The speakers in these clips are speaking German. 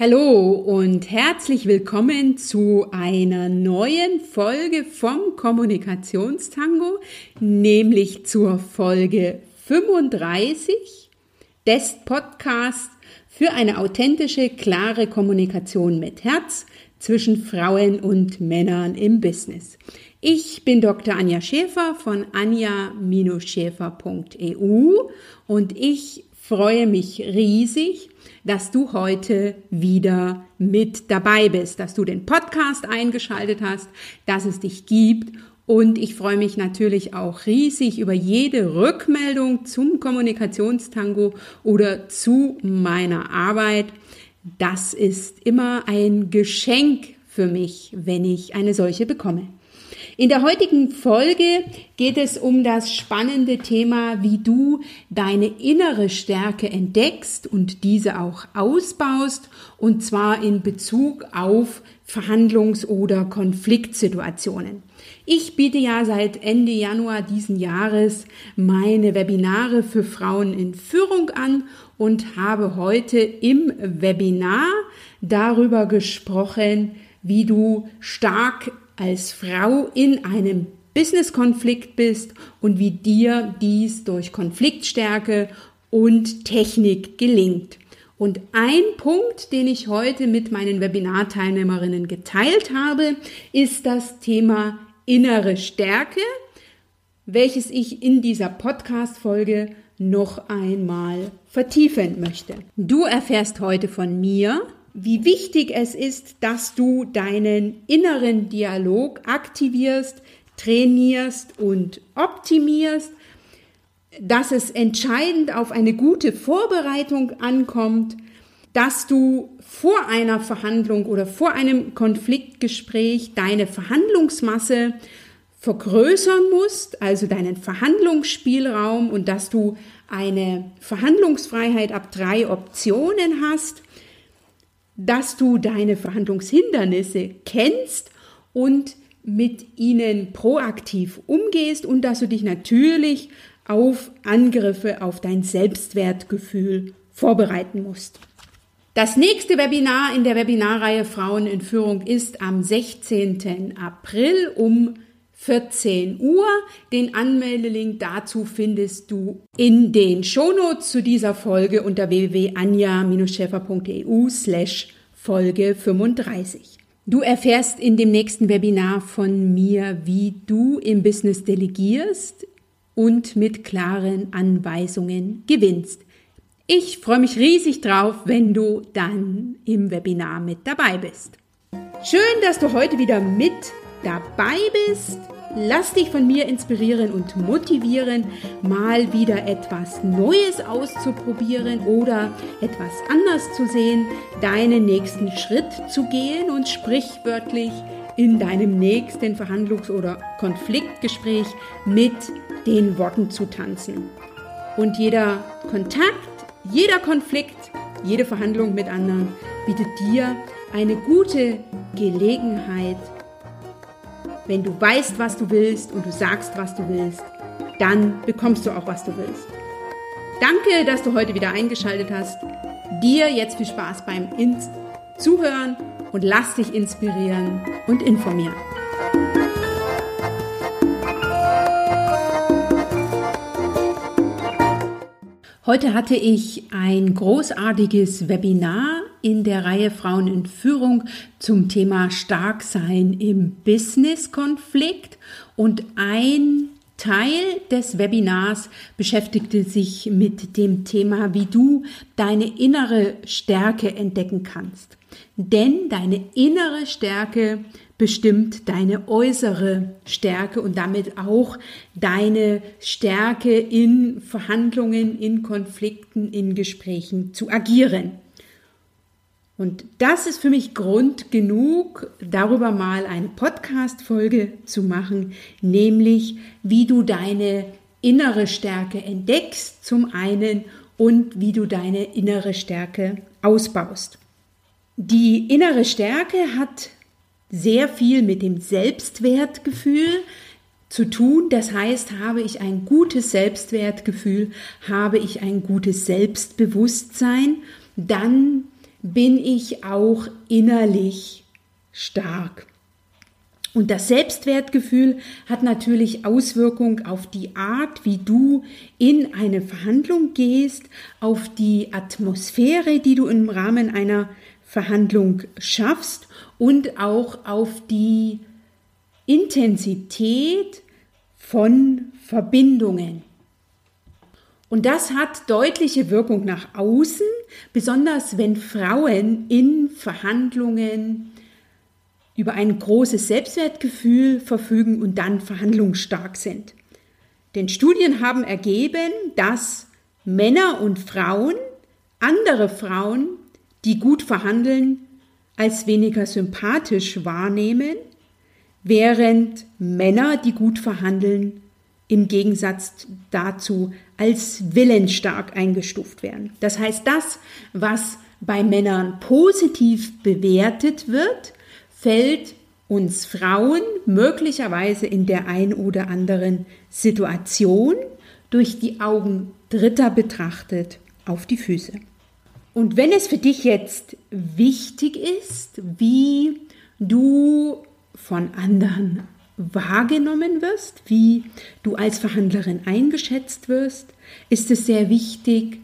Hallo und herzlich willkommen zu einer neuen Folge vom Kommunikationstango, nämlich zur Folge 35 des Podcasts für eine authentische, klare Kommunikation mit Herz zwischen Frauen und Männern im Business. Ich bin Dr. Anja Schäfer von anja-schäfer.eu und ich freue mich riesig, dass du heute wieder mit dabei bist, dass du den Podcast eingeschaltet hast, dass es dich gibt. Und ich freue mich natürlich auch riesig über jede Rückmeldung zum Kommunikationstango oder zu meiner Arbeit. Das ist immer ein Geschenk für mich, wenn ich eine solche bekomme. In der heutigen Folge geht es um das spannende Thema, wie du deine innere Stärke entdeckst und diese auch ausbaust, und zwar in Bezug auf Verhandlungs- oder Konfliktsituationen. Ich biete ja seit Ende Januar diesen Jahres meine Webinare für Frauen in Führung an und habe heute im Webinar darüber gesprochen, wie du stark als Frau in einem Business-Konflikt bist und wie dir dies durch Konfliktstärke und Technik gelingt. Und ein Punkt, den ich heute mit meinen Webinarteilnehmerinnen geteilt habe, ist das Thema innere Stärke, welches ich in dieser Podcast-Folge noch einmal vertiefen möchte. Du erfährst heute von mir, wie wichtig es ist, dass du deinen inneren Dialog aktivierst, trainierst und optimierst, dass es entscheidend auf eine gute Vorbereitung ankommt, dass du vor einer Verhandlung oder vor einem Konfliktgespräch deine Verhandlungsmasse vergrößern musst, also deinen Verhandlungsspielraum und dass du eine Verhandlungsfreiheit ab drei Optionen hast dass du deine Verhandlungshindernisse kennst und mit ihnen proaktiv umgehst und dass du dich natürlich auf Angriffe auf dein Selbstwertgefühl vorbereiten musst. Das nächste Webinar in der Webinarreihe Frauen in Führung ist am 16. April um 14 Uhr. Den Anmeldelink dazu findest du in den Shownotes zu dieser Folge unter www.anja-schäfer.eu slash Folge 35. Du erfährst in dem nächsten Webinar von mir, wie du im Business delegierst und mit klaren Anweisungen gewinnst. Ich freue mich riesig drauf, wenn du dann im Webinar mit dabei bist. Schön, dass du heute wieder mit dabei bist. Lass dich von mir inspirieren und motivieren, mal wieder etwas Neues auszuprobieren oder etwas anders zu sehen, deinen nächsten Schritt zu gehen und sprichwörtlich in deinem nächsten Verhandlungs- oder Konfliktgespräch mit den Worten zu tanzen. Und jeder Kontakt, jeder Konflikt, jede Verhandlung mit anderen bietet dir eine gute Gelegenheit, wenn du weißt, was du willst und du sagst, was du willst, dann bekommst du auch, was du willst. Danke, dass du heute wieder eingeschaltet hast. Dir jetzt viel Spaß beim Ins Zuhören und lass dich inspirieren und informieren. Heute hatte ich ein großartiges Webinar in der Reihe Frauen in Führung zum Thema Starksein im Business-Konflikt und ein Teil des Webinars beschäftigte sich mit dem Thema, wie du deine innere Stärke entdecken kannst. Denn deine innere Stärke bestimmt deine äußere Stärke und damit auch deine Stärke in Verhandlungen, in Konflikten, in Gesprächen zu agieren. Und das ist für mich Grund genug, darüber mal eine Podcast-Folge zu machen, nämlich wie du deine innere Stärke entdeckst, zum einen, und wie du deine innere Stärke ausbaust. Die innere Stärke hat sehr viel mit dem Selbstwertgefühl zu tun. Das heißt, habe ich ein gutes Selbstwertgefühl, habe ich ein gutes Selbstbewusstsein, dann bin ich auch innerlich stark. Und das Selbstwertgefühl hat natürlich Auswirkung auf die Art, wie du in eine Verhandlung gehst, auf die Atmosphäre, die du im Rahmen einer Verhandlung schaffst und auch auf die Intensität von Verbindungen. Und das hat deutliche Wirkung nach außen, besonders wenn Frauen in Verhandlungen über ein großes Selbstwertgefühl verfügen und dann verhandlungsstark sind. Denn Studien haben ergeben, dass Männer und Frauen andere Frauen, die gut verhandeln, als weniger sympathisch wahrnehmen, während Männer, die gut verhandeln, im Gegensatz dazu als willensstark eingestuft werden. Das heißt, das, was bei Männern positiv bewertet wird, fällt uns Frauen möglicherweise in der ein oder anderen Situation durch die Augen Dritter betrachtet auf die Füße. Und wenn es für dich jetzt wichtig ist, wie du von anderen wahrgenommen wirst, wie du als Verhandlerin eingeschätzt wirst, ist es sehr wichtig,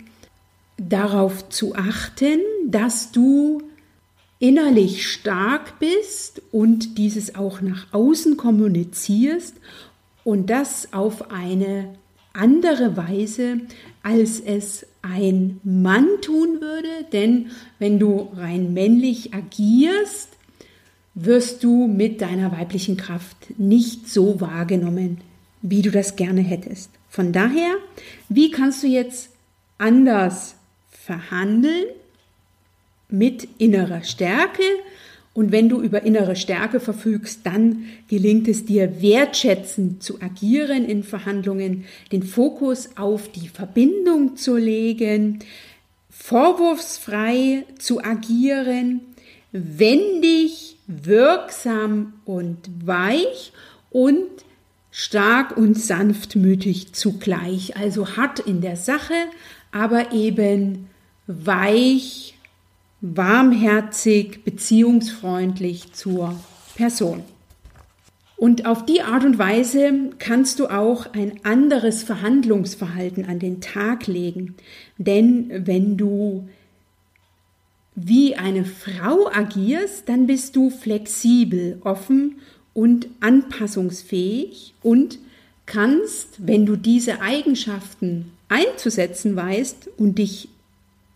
darauf zu achten, dass du innerlich stark bist und dieses auch nach außen kommunizierst und das auf eine andere Weise, als es ein Mann tun würde. Denn wenn du rein männlich agierst, wirst du mit deiner weiblichen Kraft nicht so wahrgenommen, wie du das gerne hättest. Von daher, wie kannst du jetzt anders verhandeln mit innerer Stärke? Und wenn du über innere Stärke verfügst, dann gelingt es dir wertschätzend zu agieren in Verhandlungen, den Fokus auf die Verbindung zu legen, vorwurfsfrei zu agieren, wendig wirksam und weich und stark und sanftmütig zugleich. Also hart in der Sache, aber eben weich, warmherzig, beziehungsfreundlich zur Person. Und auf die Art und Weise kannst du auch ein anderes Verhandlungsverhalten an den Tag legen. Denn wenn du wie eine Frau agierst, dann bist du flexibel, offen und anpassungsfähig und kannst, wenn du diese Eigenschaften einzusetzen weißt und dich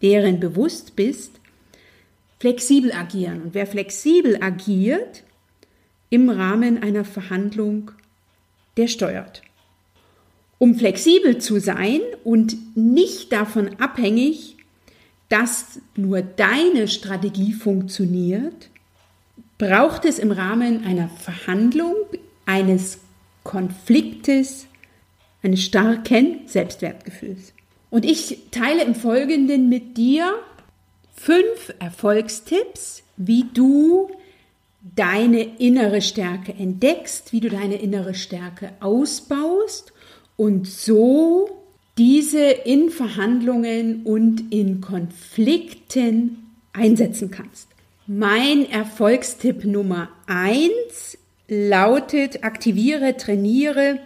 deren bewusst bist, flexibel agieren. Und wer flexibel agiert im Rahmen einer Verhandlung, der steuert. Um flexibel zu sein und nicht davon abhängig dass nur deine Strategie funktioniert, braucht es im Rahmen einer Verhandlung, eines Konfliktes, eines starken Selbstwertgefühls. Und ich teile im Folgenden mit dir fünf Erfolgstipps, wie du deine innere Stärke entdeckst, wie du deine innere Stärke ausbaust und so diese in Verhandlungen und in Konflikten einsetzen kannst. Mein Erfolgstipp Nummer eins lautet, aktiviere, trainiere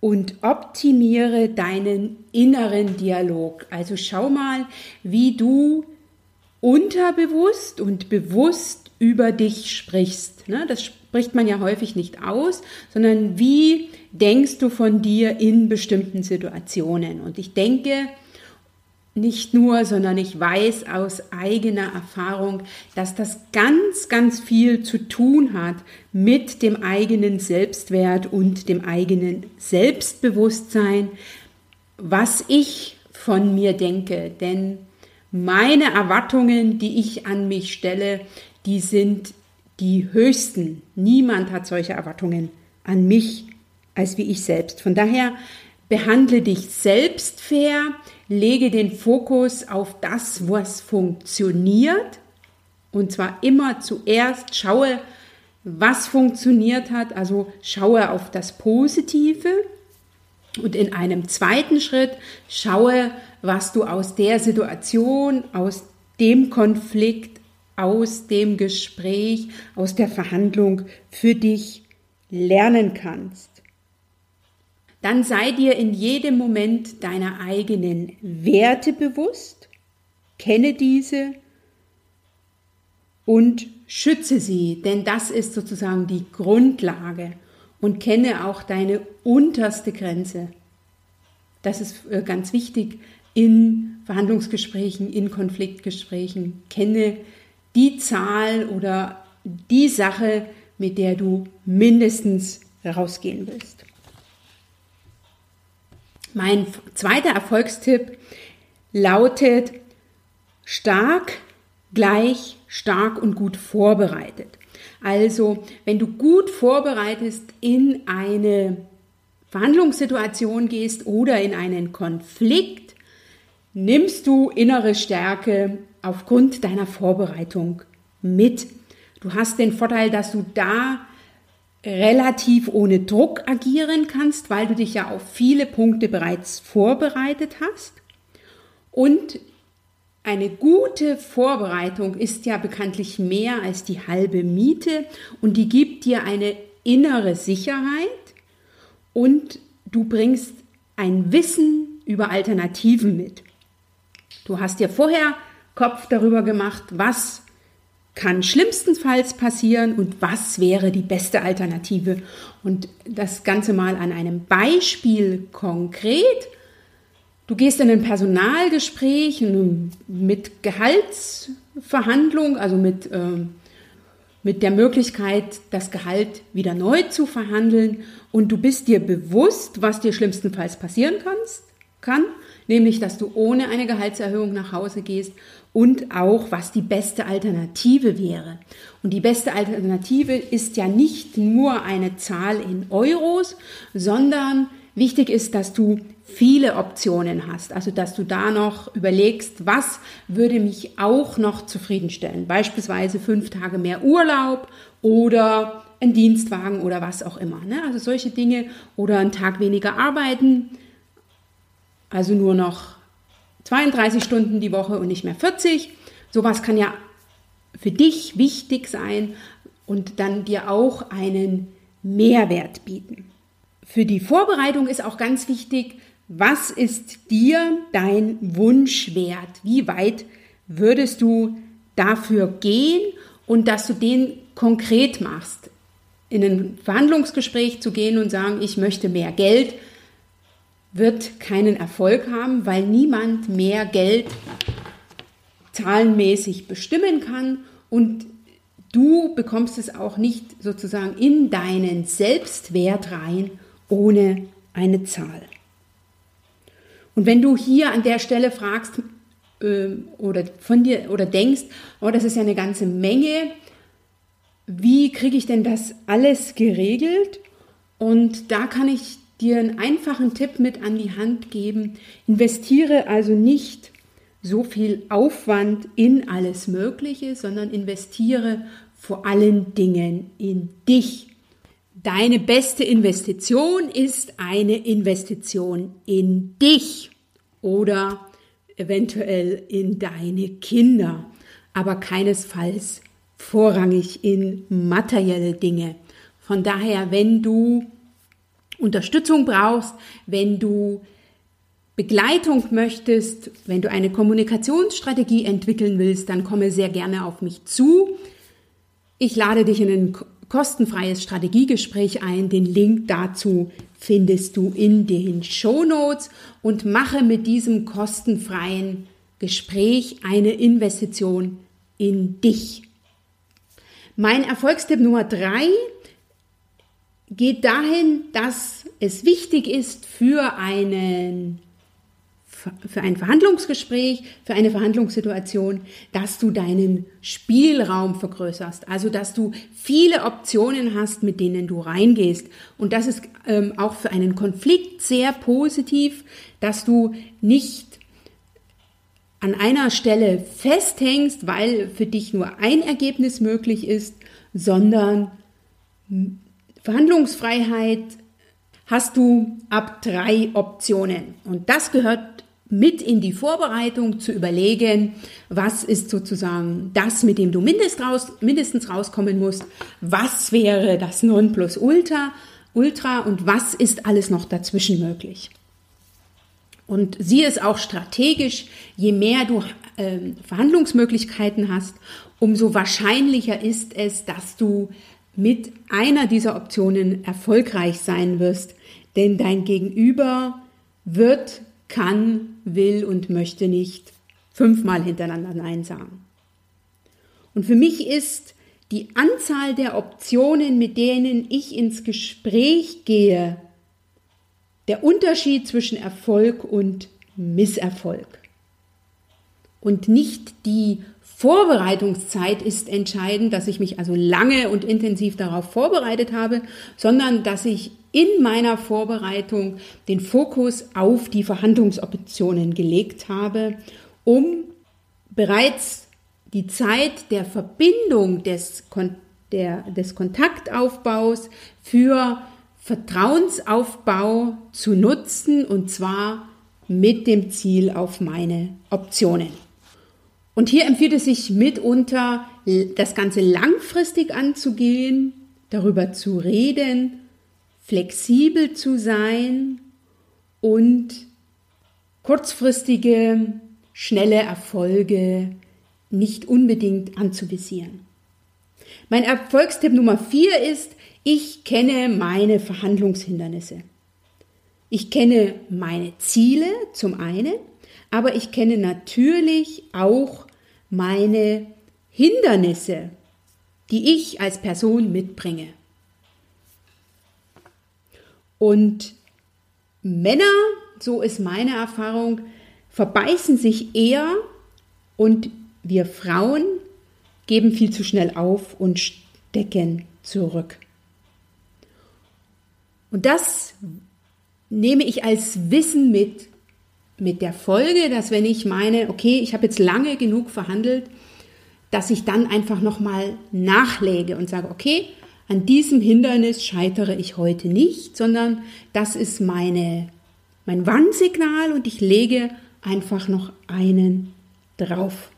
und optimiere deinen inneren Dialog. Also schau mal, wie du unterbewusst und bewusst über dich sprichst. Ne? Das spricht man ja häufig nicht aus, sondern wie denkst du von dir in bestimmten Situationen. Und ich denke nicht nur, sondern ich weiß aus eigener Erfahrung, dass das ganz, ganz viel zu tun hat mit dem eigenen Selbstwert und dem eigenen Selbstbewusstsein, was ich von mir denke. Denn meine Erwartungen, die ich an mich stelle, die sind die höchsten. Niemand hat solche Erwartungen an mich als wie ich selbst. Von daher behandle dich selbst fair, lege den Fokus auf das, was funktioniert. Und zwar immer zuerst schaue, was funktioniert hat, also schaue auf das Positive. Und in einem zweiten Schritt schaue, was du aus der Situation, aus dem Konflikt aus dem Gespräch, aus der Verhandlung für dich lernen kannst. Dann sei dir in jedem Moment deiner eigenen Werte bewusst, kenne diese und schütze sie, denn das ist sozusagen die Grundlage und kenne auch deine unterste Grenze. Das ist äh, ganz wichtig in Verhandlungsgesprächen, in Konfliktgesprächen. Kenne die Zahl oder die Sache, mit der du mindestens rausgehen willst. Mein zweiter Erfolgstipp lautet stark gleich stark und gut vorbereitet. Also, wenn du gut vorbereitet in eine Verhandlungssituation gehst oder in einen Konflikt, nimmst du innere Stärke aufgrund deiner Vorbereitung mit. Du hast den Vorteil, dass du da relativ ohne Druck agieren kannst, weil du dich ja auf viele Punkte bereits vorbereitet hast. Und eine gute Vorbereitung ist ja bekanntlich mehr als die halbe Miete und die gibt dir eine innere Sicherheit und du bringst ein Wissen über Alternativen mit. Du hast dir vorher Kopf darüber gemacht, was kann schlimmstenfalls passieren und was wäre die beste Alternative. Und das Ganze mal an einem Beispiel konkret. Du gehst in ein Personalgespräch mit Gehaltsverhandlung, also mit, äh, mit der Möglichkeit, das Gehalt wieder neu zu verhandeln. Und du bist dir bewusst, was dir schlimmstenfalls passieren kannst, kann, nämlich dass du ohne eine Gehaltserhöhung nach Hause gehst und auch, was die beste Alternative wäre. Und die beste Alternative ist ja nicht nur eine Zahl in Euros, sondern wichtig ist, dass du viele Optionen hast. Also, dass du da noch überlegst, was würde mich auch noch zufriedenstellen. Beispielsweise fünf Tage mehr Urlaub oder ein Dienstwagen oder was auch immer. Ne? Also solche Dinge oder einen Tag weniger arbeiten. Also nur noch 32 Stunden die Woche und nicht mehr 40. Sowas kann ja für dich wichtig sein und dann dir auch einen Mehrwert bieten. Für die Vorbereitung ist auch ganz wichtig, was ist dir dein Wunsch wert? Wie weit würdest du dafür gehen und dass du den konkret machst? In ein Verhandlungsgespräch zu gehen und sagen, ich möchte mehr Geld, wird keinen Erfolg haben, weil niemand mehr Geld zahlenmäßig bestimmen kann und du bekommst es auch nicht sozusagen in deinen Selbstwert rein ohne eine Zahl. Und wenn du hier an der Stelle fragst äh, oder von dir oder denkst, oh, das ist ja eine ganze Menge, wie kriege ich denn das alles geregelt? Und da kann ich dir einen einfachen Tipp mit an die Hand geben. Investiere also nicht so viel Aufwand in alles Mögliche, sondern investiere vor allen Dingen in dich. Deine beste Investition ist eine Investition in dich oder eventuell in deine Kinder, aber keinesfalls vorrangig in materielle Dinge. Von daher, wenn du Unterstützung brauchst, wenn du Begleitung möchtest, wenn du eine Kommunikationsstrategie entwickeln willst, dann komme sehr gerne auf mich zu. Ich lade dich in ein kostenfreies Strategiegespräch ein. Den Link dazu findest du in den Show Notes und mache mit diesem kostenfreien Gespräch eine Investition in dich. Mein Erfolgstipp Nummer drei geht dahin, dass es wichtig ist für einen für ein Verhandlungsgespräch, für eine Verhandlungssituation, dass du deinen Spielraum vergrößerst. Also, dass du viele Optionen hast, mit denen du reingehst. Und das ist ähm, auch für einen Konflikt sehr positiv, dass du nicht an einer Stelle festhängst, weil für dich nur ein Ergebnis möglich ist, sondern Verhandlungsfreiheit hast du ab drei Optionen. Und das gehört mit in die Vorbereitung zu überlegen, was ist sozusagen das, mit dem du mindest raus, mindestens rauskommen musst, was wäre das Nonplusultra Ultra und was ist alles noch dazwischen möglich. Und sieh es auch strategisch, je mehr du äh, Verhandlungsmöglichkeiten hast, umso wahrscheinlicher ist es, dass du mit einer dieser Optionen erfolgreich sein wirst, denn dein Gegenüber wird kann, will und möchte nicht fünfmal hintereinander Nein sagen. Und für mich ist die Anzahl der Optionen, mit denen ich ins Gespräch gehe, der Unterschied zwischen Erfolg und Misserfolg. Und nicht die Vorbereitungszeit ist entscheidend, dass ich mich also lange und intensiv darauf vorbereitet habe, sondern dass ich in meiner Vorbereitung den Fokus auf die Verhandlungsoptionen gelegt habe, um bereits die Zeit der Verbindung des, der, des Kontaktaufbaus für Vertrauensaufbau zu nutzen und zwar mit dem Ziel auf meine Optionen. Und hier empfiehlt es sich mitunter, das Ganze langfristig anzugehen, darüber zu reden, flexibel zu sein und kurzfristige, schnelle Erfolge nicht unbedingt anzuvisieren. Mein Erfolgstipp Nummer vier ist, ich kenne meine Verhandlungshindernisse. Ich kenne meine Ziele zum einen, aber ich kenne natürlich auch meine Hindernisse, die ich als Person mitbringe. Und Männer, so ist meine Erfahrung, verbeißen sich eher und wir Frauen geben viel zu schnell auf und stecken zurück. Und das nehme ich als Wissen mit, mit der Folge, dass wenn ich meine, okay, ich habe jetzt lange genug verhandelt, dass ich dann einfach nochmal nachlege und sage, okay, an diesem Hindernis scheitere ich heute nicht, sondern das ist meine, mein Warnsignal und ich lege einfach noch einen drauf.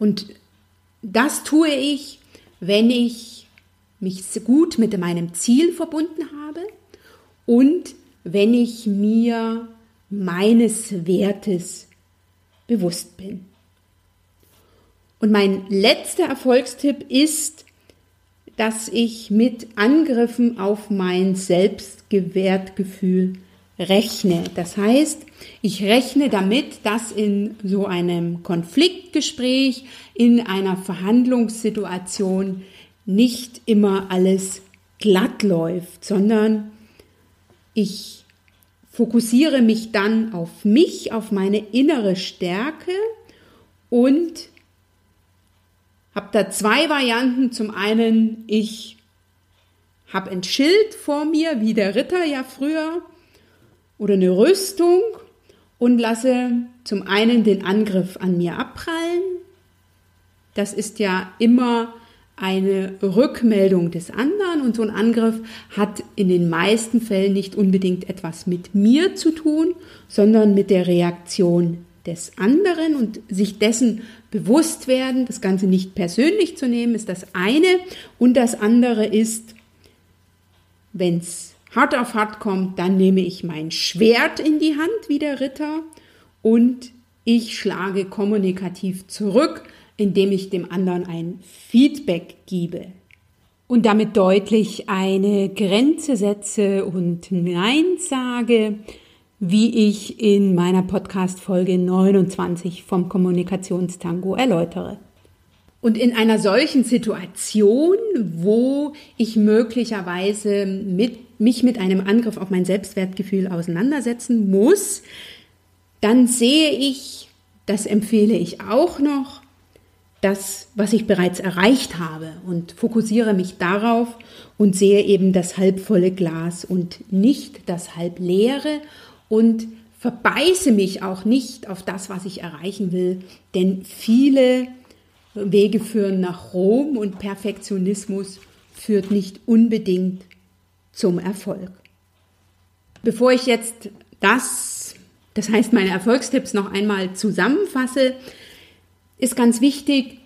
Und das tue ich, wenn ich mich gut mit meinem Ziel verbunden habe und wenn ich mir meines Wertes bewusst bin. Und mein letzter Erfolgstipp ist, dass ich mit Angriffen auf mein Selbstgewertgefühl rechne. Das heißt, ich rechne damit, dass in so einem Konfliktgespräch, in einer Verhandlungssituation nicht immer alles glatt läuft, sondern ich fokussiere mich dann auf mich, auf meine innere Stärke und habe da zwei Varianten. Zum einen, ich habe ein Schild vor mir, wie der Ritter ja früher, oder eine Rüstung und lasse zum einen den Angriff an mir abprallen. Das ist ja immer eine Rückmeldung des anderen und so ein Angriff hat in den meisten Fällen nicht unbedingt etwas mit mir zu tun, sondern mit der Reaktion des anderen und sich dessen bewusst werden, das Ganze nicht persönlich zu nehmen, ist das eine. Und das andere ist, wenn es hart auf hart kommt, dann nehme ich mein Schwert in die Hand wie der Ritter und ich schlage kommunikativ zurück, indem ich dem anderen ein Feedback gebe und damit deutlich eine Grenze setze und Nein sage, wie ich in meiner Podcast-Folge 29 vom Kommunikationstango erläutere. Und in einer solchen Situation, wo ich möglicherweise mit, mich mit einem Angriff auf mein Selbstwertgefühl auseinandersetzen muss, dann sehe ich, das empfehle ich auch noch, das, was ich bereits erreicht habe und fokussiere mich darauf und sehe eben das halbvolle Glas und nicht das halbleere und verbeiße mich auch nicht auf das, was ich erreichen will, denn viele Wege führen nach Rom und Perfektionismus führt nicht unbedingt zum Erfolg. Bevor ich jetzt das, das heißt meine Erfolgstipps noch einmal zusammenfasse, ist ganz wichtig,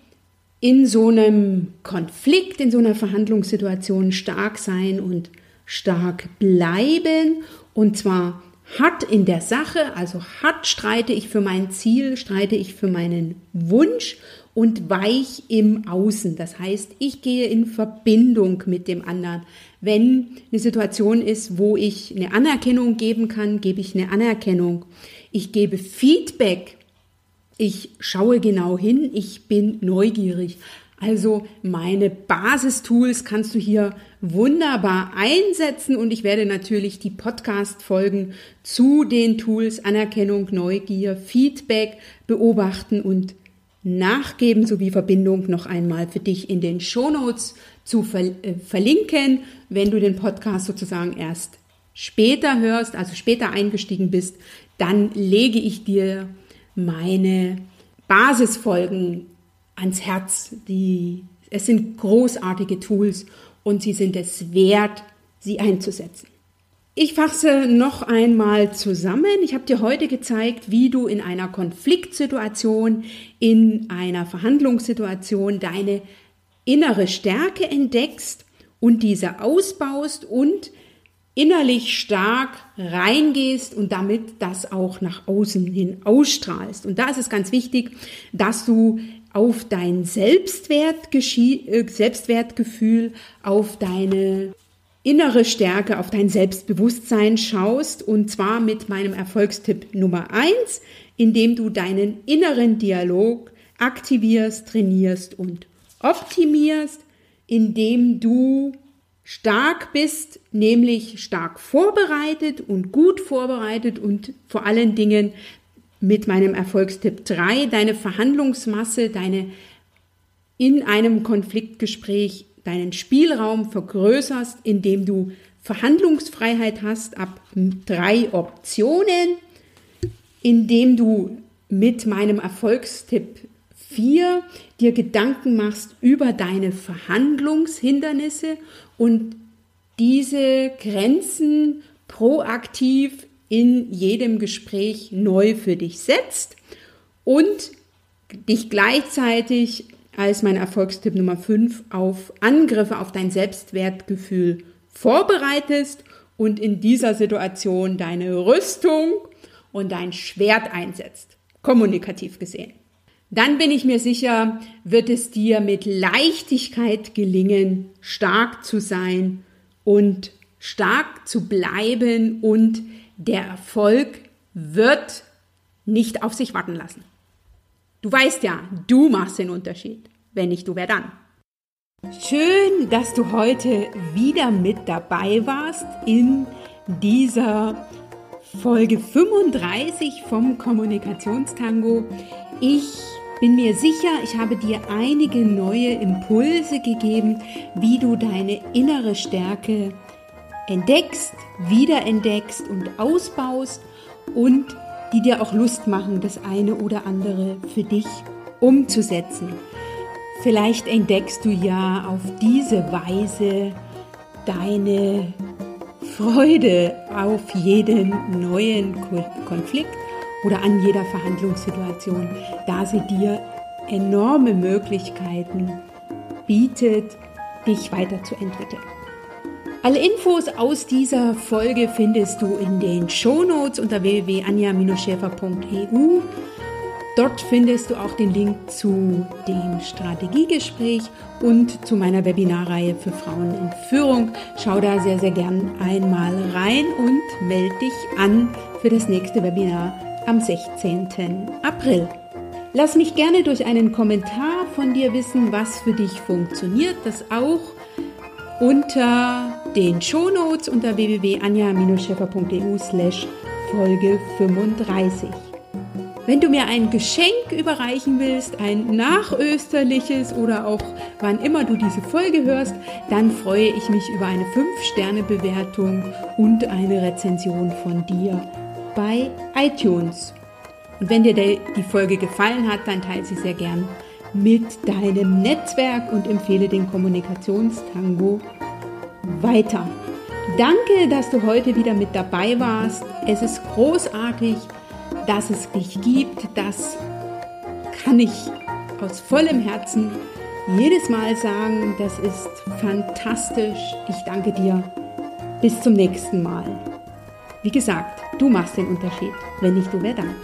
in so einem Konflikt, in so einer Verhandlungssituation stark sein und stark bleiben und zwar hart in der Sache, also hart streite ich für mein Ziel, streite ich für meinen Wunsch und weich im Außen. Das heißt, ich gehe in Verbindung mit dem anderen. Wenn eine Situation ist, wo ich eine Anerkennung geben kann, gebe ich eine Anerkennung. Ich gebe Feedback ich schaue genau hin, ich bin neugierig. Also meine Basistools kannst du hier wunderbar einsetzen und ich werde natürlich die Podcast-Folgen zu den Tools Anerkennung, Neugier, Feedback beobachten und nachgeben sowie Verbindung noch einmal für dich in den Shownotes zu ver äh, verlinken, wenn du den Podcast sozusagen erst später hörst, also später eingestiegen bist, dann lege ich dir meine Basisfolgen ans Herz. Die, es sind großartige Tools und sie sind es wert, sie einzusetzen. Ich fasse noch einmal zusammen. Ich habe dir heute gezeigt, wie du in einer Konfliktsituation, in einer Verhandlungssituation deine innere Stärke entdeckst und diese ausbaust und innerlich stark reingehst und damit das auch nach außen hin ausstrahlst. Und da ist es ganz wichtig, dass du auf dein Selbstwert äh, Selbstwertgefühl, auf deine innere Stärke, auf dein Selbstbewusstsein schaust und zwar mit meinem Erfolgstipp Nummer eins, indem du deinen inneren Dialog aktivierst, trainierst und optimierst, indem du stark bist, nämlich stark vorbereitet und gut vorbereitet und vor allen Dingen mit meinem Erfolgstipp 3 deine Verhandlungsmasse, deine in einem Konfliktgespräch deinen Spielraum vergrößerst, indem du Verhandlungsfreiheit hast ab drei Optionen, indem du mit meinem Erfolgstipp 4 dir Gedanken machst über deine Verhandlungshindernisse und diese Grenzen proaktiv in jedem Gespräch neu für dich setzt und dich gleichzeitig als mein Erfolgstipp Nummer 5 auf Angriffe auf dein Selbstwertgefühl vorbereitest und in dieser Situation deine Rüstung und dein Schwert einsetzt, kommunikativ gesehen. Dann bin ich mir sicher, wird es dir mit Leichtigkeit gelingen, stark zu sein und stark zu bleiben und der Erfolg wird nicht auf sich warten lassen. Du weißt ja, du machst den Unterschied. Wenn nicht du, wer dann? Schön, dass du heute wieder mit dabei warst in dieser Folge 35 vom Kommunikationstango. Ich bin mir sicher, ich habe dir einige neue Impulse gegeben, wie du deine innere Stärke entdeckst, wiederentdeckst und ausbaust und die dir auch Lust machen, das eine oder andere für dich umzusetzen. Vielleicht entdeckst du ja auf diese Weise deine Freude auf jeden neuen Konflikt oder an jeder Verhandlungssituation, da sie dir enorme Möglichkeiten bietet, dich weiterzuentwickeln. Alle Infos aus dieser Folge findest du in den Shownotes unter www.anja-schäfer.eu. Dort findest du auch den Link zu dem Strategiegespräch und zu meiner Webinarreihe für Frauen in Führung. Schau da sehr, sehr gern einmal rein und melde dich an für das nächste Webinar am 16. April. Lass mich gerne durch einen Kommentar von dir wissen, was für dich funktioniert. Das auch unter den Shownotes unter www.anja-scheffer.eu slash Folge 35. Wenn du mir ein Geschenk überreichen willst, ein nachösterliches oder auch wann immer du diese Folge hörst, dann freue ich mich über eine 5-Sterne-Bewertung und eine Rezension von dir bei iTunes. Und wenn dir die Folge gefallen hat, dann teile sie sehr gern mit deinem Netzwerk und empfehle den Kommunikationstango weiter. Danke, dass du heute wieder mit dabei warst. Es ist großartig, dass es dich gibt. Das kann ich aus vollem Herzen jedes Mal sagen. Das ist fantastisch. Ich danke dir. Bis zum nächsten Mal. Wie gesagt, du machst den Unterschied. Wenn nicht du, wer dann?